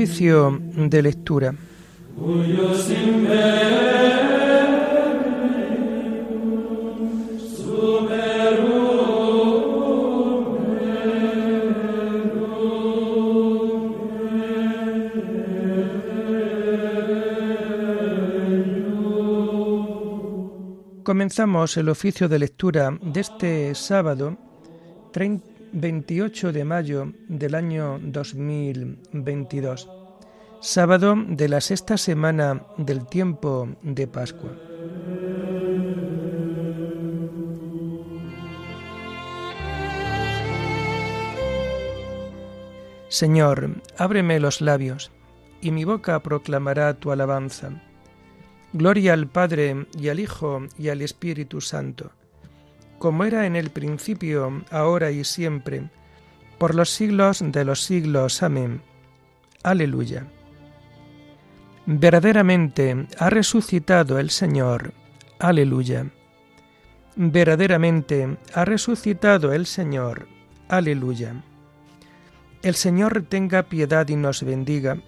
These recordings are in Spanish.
De lectura. Comenzamos el oficio de lectura de este sábado 28 de mayo del año 2022, sábado de la sexta semana del tiempo de Pascua. Señor, ábreme los labios, y mi boca proclamará tu alabanza. Gloria al Padre y al Hijo y al Espíritu Santo, como era en el principio, ahora y siempre, por los siglos de los siglos. Amén. Aleluya. Verdaderamente ha resucitado el Señor. Aleluya. Verdaderamente ha resucitado el Señor. Aleluya. El Señor tenga piedad y nos bendiga,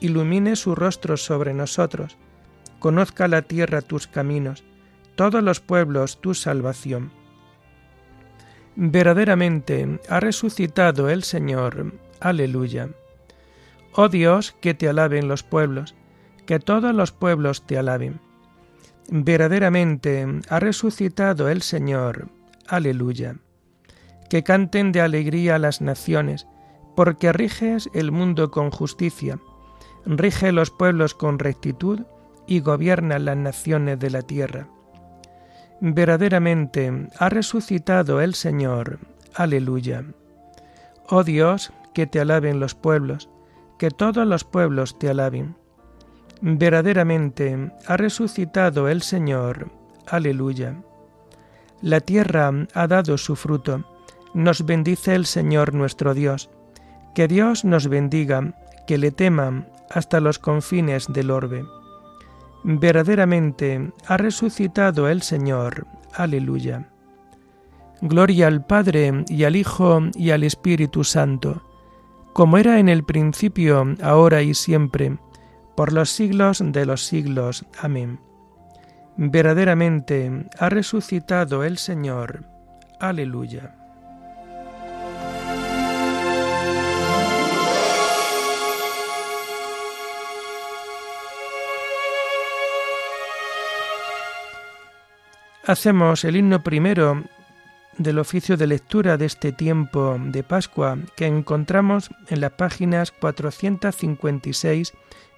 ilumine su rostro sobre nosotros conozca la tierra tus caminos, todos los pueblos tu salvación. Verdaderamente ha resucitado el Señor. Aleluya. Oh Dios, que te alaben los pueblos, que todos los pueblos te alaben. Verdaderamente ha resucitado el Señor. Aleluya. Que canten de alegría las naciones, porque riges el mundo con justicia, rige los pueblos con rectitud y gobierna las naciones de la tierra. Verdaderamente ha resucitado el Señor. Aleluya. Oh Dios, que te alaben los pueblos, que todos los pueblos te alaben. Verdaderamente ha resucitado el Señor. Aleluya. La tierra ha dado su fruto. Nos bendice el Señor nuestro Dios. Que Dios nos bendiga, que le teman hasta los confines del orbe. Verdaderamente ha resucitado el Señor. Aleluya. Gloria al Padre y al Hijo y al Espíritu Santo, como era en el principio, ahora y siempre, por los siglos de los siglos. Amén. Verdaderamente ha resucitado el Señor. Aleluya. Hacemos el himno primero del oficio de lectura de este tiempo de Pascua que encontramos en las páginas 456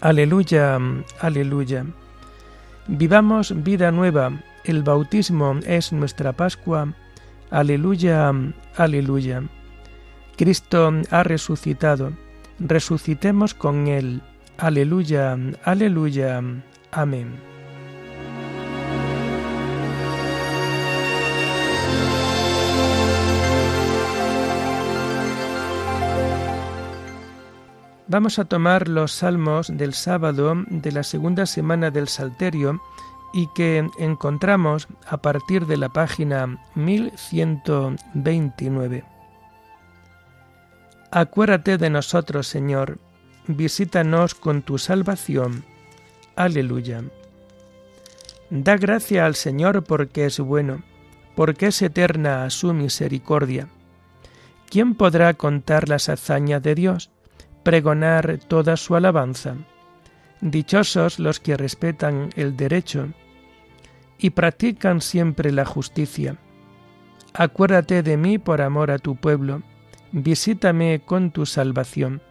Aleluya, aleluya. Vivamos vida nueva, el bautismo es nuestra Pascua. Aleluya, aleluya. Cristo ha resucitado, resucitemos con Él. Aleluya, aleluya. Amén. Vamos a tomar los salmos del sábado de la segunda semana del Salterio y que encontramos a partir de la página 1129. Acuérdate de nosotros, Señor, visítanos con tu salvación. Aleluya. Da gracia al Señor porque es bueno, porque es eterna su misericordia. ¿Quién podrá contar las hazañas de Dios? Pregonar toda su alabanza. Dichosos los que respetan el derecho y practican siempre la justicia. Acuérdate de mí por amor a tu pueblo, visítame con tu salvación,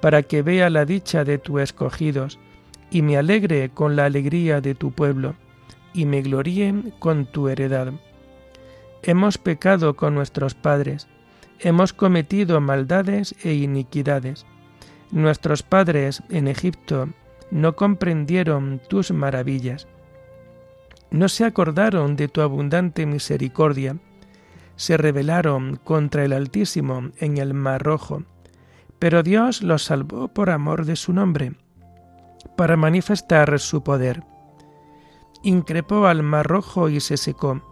para que vea la dicha de tus escogidos, y me alegre con la alegría de tu pueblo, y me gloríe con tu heredad. Hemos pecado con nuestros padres, hemos cometido maldades e iniquidades Nuestros padres en Egipto no comprendieron tus maravillas. No se acordaron de tu abundante misericordia. Se rebelaron contra el Altísimo en el Mar Rojo. Pero Dios los salvó por amor de su nombre, para manifestar su poder. Increpó al Mar Rojo y se secó.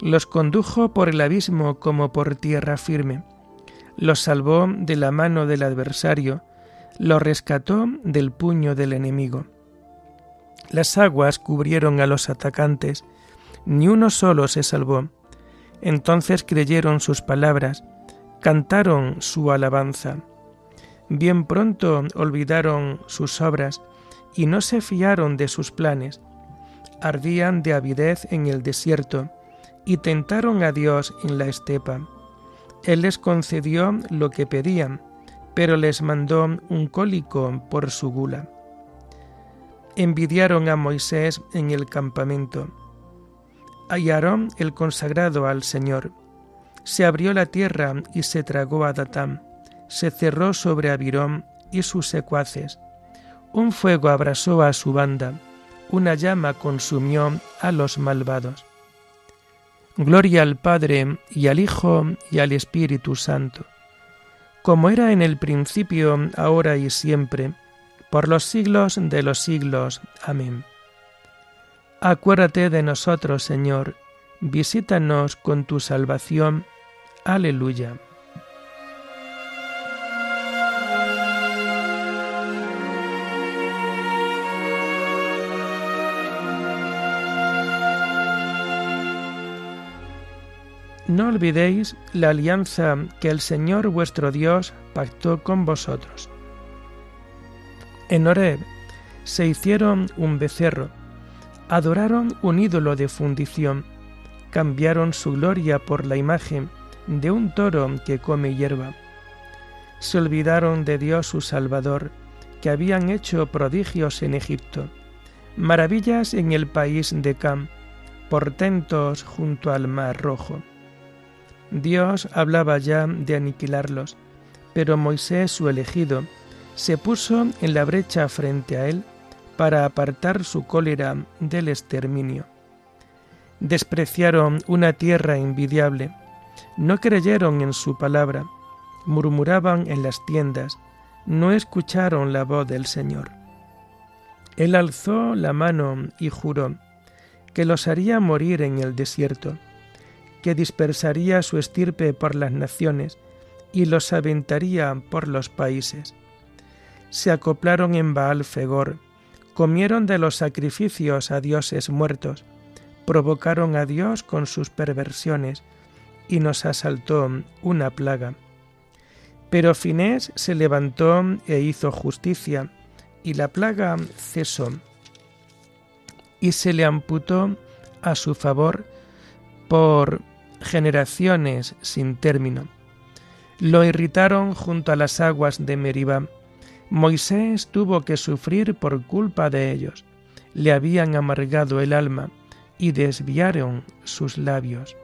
Los condujo por el abismo como por tierra firme. Los salvó de la mano del adversario lo rescató del puño del enemigo. Las aguas cubrieron a los atacantes, ni uno solo se salvó. Entonces creyeron sus palabras, cantaron su alabanza. Bien pronto olvidaron sus obras y no se fiaron de sus planes. Ardían de avidez en el desierto y tentaron a Dios en la estepa. Él les concedió lo que pedían, pero les mandó un cólico por su gula. Envidiaron a Moisés en el campamento. Hallaron el consagrado al Señor. Se abrió la tierra y se tragó a Datán. Se cerró sobre Abirón y sus secuaces. Un fuego abrasó a su banda. Una llama consumió a los malvados. Gloria al Padre y al Hijo y al Espíritu Santo como era en el principio, ahora y siempre, por los siglos de los siglos. Amén. Acuérdate de nosotros, Señor, visítanos con tu salvación. Aleluya. No olvidéis la alianza que el Señor vuestro Dios pactó con vosotros. En Horeb se hicieron un becerro, adoraron un ídolo de fundición, cambiaron su gloria por la imagen de un toro que come hierba. Se olvidaron de Dios su Salvador, que habían hecho prodigios en Egipto, maravillas en el país de Cam, portentos junto al mar rojo. Dios hablaba ya de aniquilarlos, pero Moisés, su elegido, se puso en la brecha frente a él para apartar su cólera del exterminio. Despreciaron una tierra envidiable, no creyeron en su palabra, murmuraban en las tiendas, no escucharon la voz del Señor. Él alzó la mano y juró que los haría morir en el desierto que dispersaría su estirpe por las naciones y los aventaría por los países. Se acoplaron en Baal Fegor, comieron de los sacrificios a dioses muertos, provocaron a Dios con sus perversiones, y nos asaltó una plaga. Pero Finés se levantó e hizo justicia, y la plaga cesó, y se le amputó a su favor por generaciones sin término. Lo irritaron junto a las aguas de Meribá. Moisés tuvo que sufrir por culpa de ellos. Le habían amargado el alma y desviaron sus labios.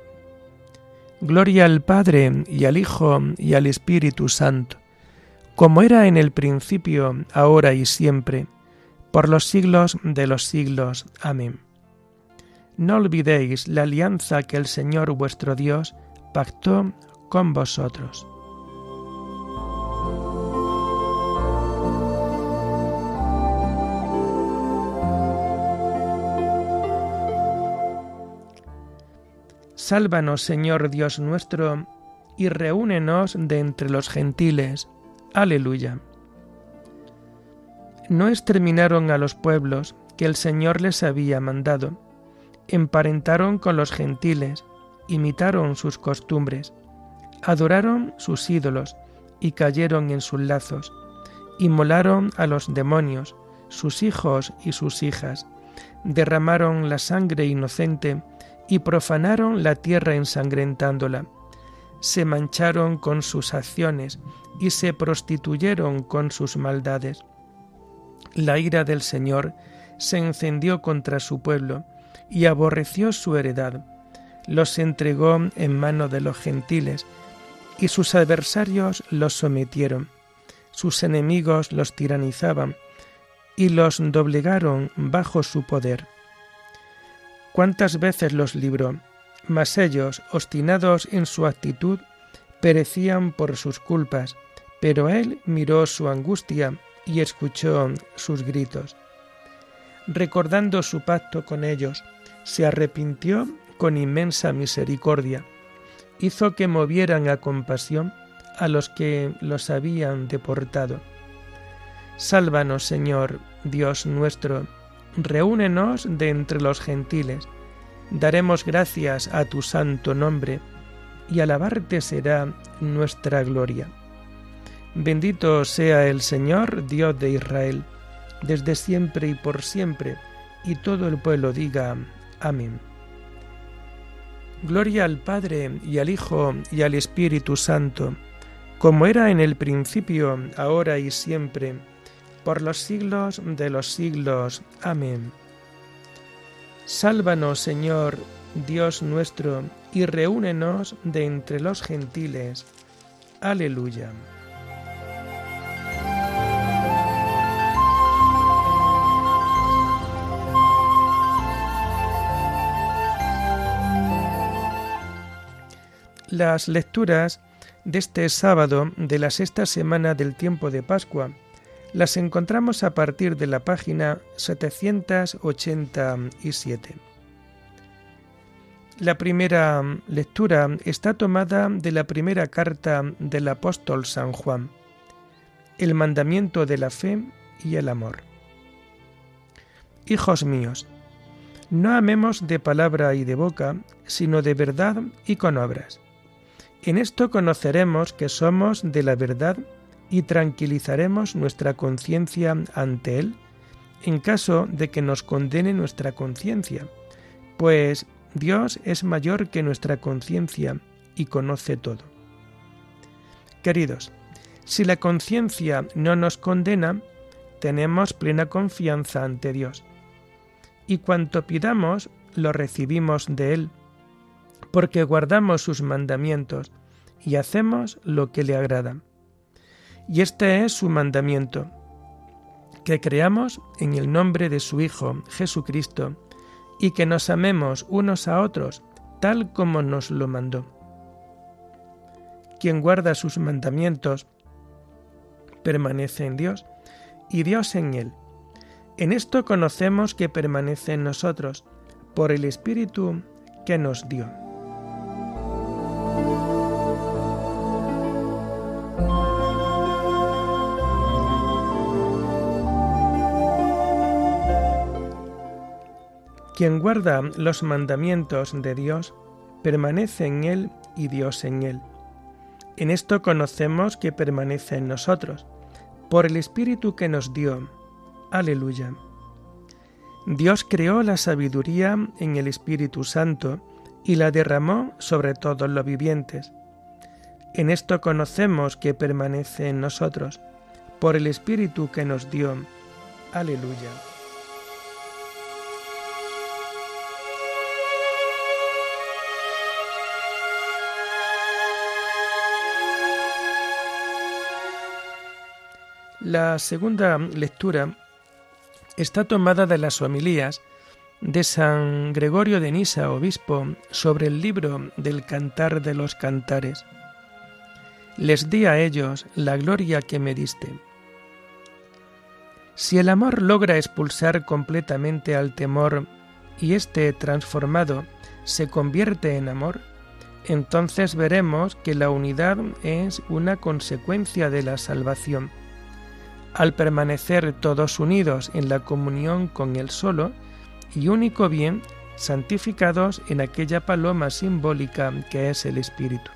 Gloria al Padre y al Hijo y al Espíritu Santo, como era en el principio, ahora y siempre, por los siglos de los siglos. Amén no olvidéis la alianza que el Señor vuestro Dios pactó con vosotros. Sálvanos, Señor Dios nuestro, y reúnenos de entre los gentiles. Aleluya. No exterminaron a los pueblos que el Señor les había mandado emparentaron con los gentiles, imitaron sus costumbres, adoraron sus ídolos y cayeron en sus lazos, inmolaron a los demonios, sus hijos y sus hijas, derramaron la sangre inocente y profanaron la tierra ensangrentándola, se mancharon con sus acciones y se prostituyeron con sus maldades. La ira del Señor se encendió contra su pueblo, y aborreció su heredad, los entregó en mano de los gentiles, y sus adversarios los sometieron. sus enemigos los tiranizaban y los doblegaron bajo su poder. ¿Cuántas veces los libró? Mas ellos, obstinados en su actitud, perecían por sus culpas, pero él miró su angustia y escuchó sus gritos. Recordando su pacto con ellos, se arrepintió con inmensa misericordia, hizo que movieran a compasión a los que los habían deportado. Sálvanos, Señor, Dios nuestro, reúnenos de entre los gentiles, daremos gracias a tu santo nombre, y alabarte será nuestra gloria. Bendito sea el Señor, Dios de Israel, desde siempre y por siempre, y todo el pueblo diga, Amén. Gloria al Padre y al Hijo y al Espíritu Santo, como era en el principio, ahora y siempre, por los siglos de los siglos. Amén. Sálvanos, Señor, Dios nuestro, y reúnenos de entre los gentiles. Aleluya. Las lecturas de este sábado de la sexta semana del tiempo de Pascua las encontramos a partir de la página 787. La primera lectura está tomada de la primera carta del apóstol San Juan, el mandamiento de la fe y el amor. Hijos míos, no amemos de palabra y de boca, sino de verdad y con obras. En esto conoceremos que somos de la verdad y tranquilizaremos nuestra conciencia ante Él en caso de que nos condene nuestra conciencia, pues Dios es mayor que nuestra conciencia y conoce todo. Queridos, si la conciencia no nos condena, tenemos plena confianza ante Dios. Y cuanto pidamos, lo recibimos de Él porque guardamos sus mandamientos y hacemos lo que le agrada. Y este es su mandamiento, que creamos en el nombre de su Hijo, Jesucristo, y que nos amemos unos a otros, tal como nos lo mandó. Quien guarda sus mandamientos permanece en Dios y Dios en él. En esto conocemos que permanece en nosotros, por el Espíritu que nos dio. Quien guarda los mandamientos de Dios, permanece en Él y Dios en Él. En esto conocemos que permanece en nosotros, por el Espíritu que nos dio. Aleluya. Dios creó la sabiduría en el Espíritu Santo y la derramó sobre todos los vivientes. En esto conocemos que permanece en nosotros, por el Espíritu que nos dio. Aleluya. La segunda lectura está tomada de las homilías de San Gregorio de Nisa, obispo, sobre el libro del Cantar de los Cantares. Les di a ellos la gloria que me diste. Si el amor logra expulsar completamente al temor y este transformado se convierte en amor, entonces veremos que la unidad es una consecuencia de la salvación al permanecer todos unidos en la comunión con el solo y único bien, santificados en aquella paloma simbólica que es el Espíritu.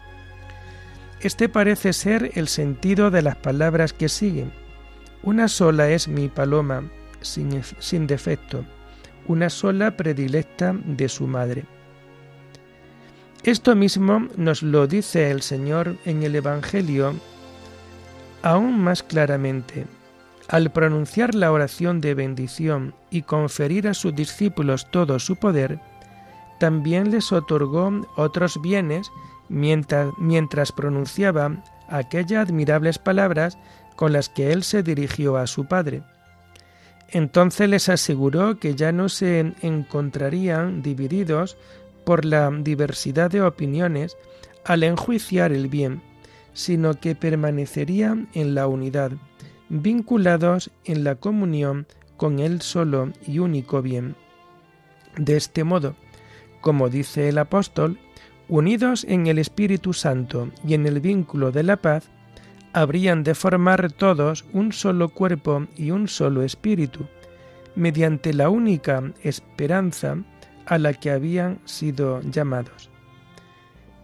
Este parece ser el sentido de las palabras que siguen. Una sola es mi paloma, sin, sin defecto, una sola predilecta de su madre. Esto mismo nos lo dice el Señor en el Evangelio aún más claramente al pronunciar la oración de bendición y conferir a sus discípulos todo su poder, también les otorgó otros bienes mientras, mientras pronunciaba aquellas admirables palabras con las que él se dirigió a su padre. Entonces les aseguró que ya no se encontrarían divididos por la diversidad de opiniones al enjuiciar el bien, sino que permanecerían en la unidad, vinculados en la comunión con el solo y único bien. De este modo, como dice el apóstol, unidos en el Espíritu Santo y en el vínculo de la paz, habrían de formar todos un solo cuerpo y un solo espíritu, mediante la única esperanza a la que habían sido llamados.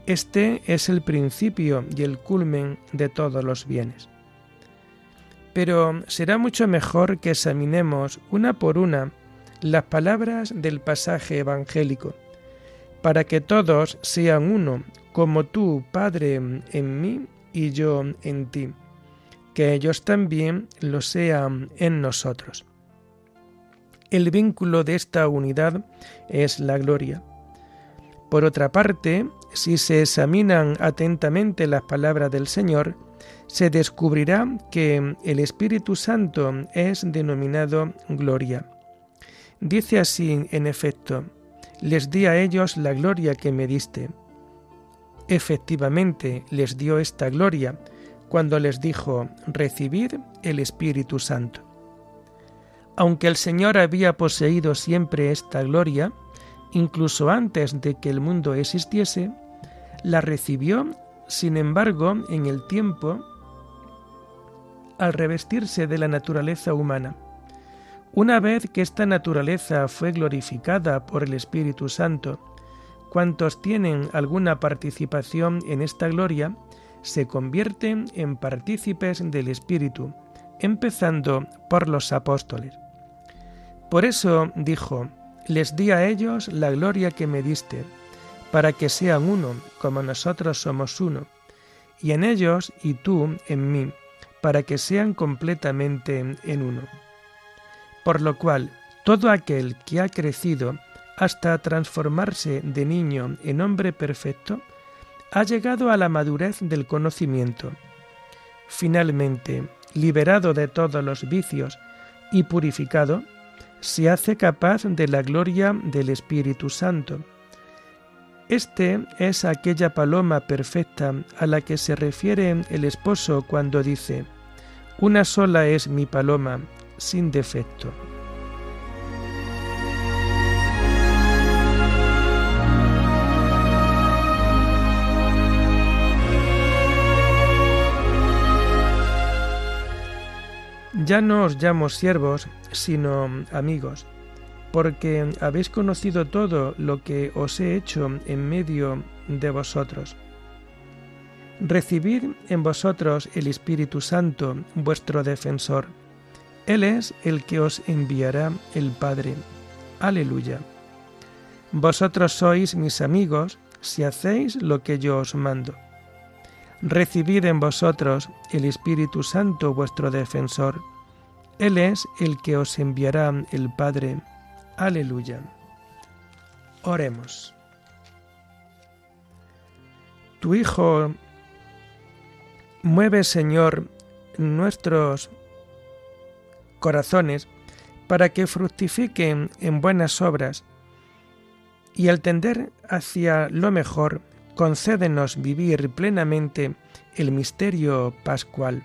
Este es el principio y el culmen de todos los bienes. Pero será mucho mejor que examinemos una por una las palabras del pasaje evangélico, para que todos sean uno, como tú, Padre, en mí y yo en ti, que ellos también lo sean en nosotros. El vínculo de esta unidad es la gloria. Por otra parte, si se examinan atentamente las palabras del Señor, se descubrirá que el Espíritu Santo es denominado gloria. Dice así, en efecto, les di a ellos la gloria que me diste. Efectivamente les dio esta gloria cuando les dijo, recibid el Espíritu Santo. Aunque el Señor había poseído siempre esta gloria, incluso antes de que el mundo existiese, la recibió, sin embargo, en el tiempo, al revestirse de la naturaleza humana. Una vez que esta naturaleza fue glorificada por el Espíritu Santo, cuantos tienen alguna participación en esta gloria, se convierten en partícipes del Espíritu, empezando por los apóstoles. Por eso dijo, les di a ellos la gloria que me diste, para que sean uno, como nosotros somos uno, y en ellos y tú en mí, para que sean completamente en uno. Por lo cual, todo aquel que ha crecido hasta transformarse de niño en hombre perfecto, ha llegado a la madurez del conocimiento. Finalmente, liberado de todos los vicios y purificado, se hace capaz de la gloria del Espíritu Santo. Este es aquella paloma perfecta a la que se refiere el esposo cuando dice, Una sola es mi paloma, sin defecto. Ya no os llamo siervos, sino amigos, porque habéis conocido todo lo que os he hecho en medio de vosotros. Recibid en vosotros el Espíritu Santo, vuestro defensor. Él es el que os enviará el Padre. Aleluya. Vosotros sois mis amigos si hacéis lo que yo os mando. Recibid en vosotros el Espíritu Santo, vuestro defensor él es el que os enviará el Padre. Aleluya. Oremos. Tu Hijo mueve, Señor, nuestros corazones para que fructifiquen en buenas obras y al tender hacia lo mejor, concédenos vivir plenamente el misterio pascual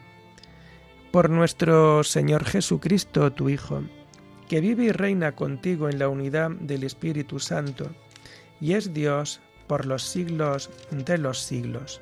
por nuestro Señor Jesucristo, tu Hijo, que vive y reina contigo en la unidad del Espíritu Santo, y es Dios por los siglos de los siglos.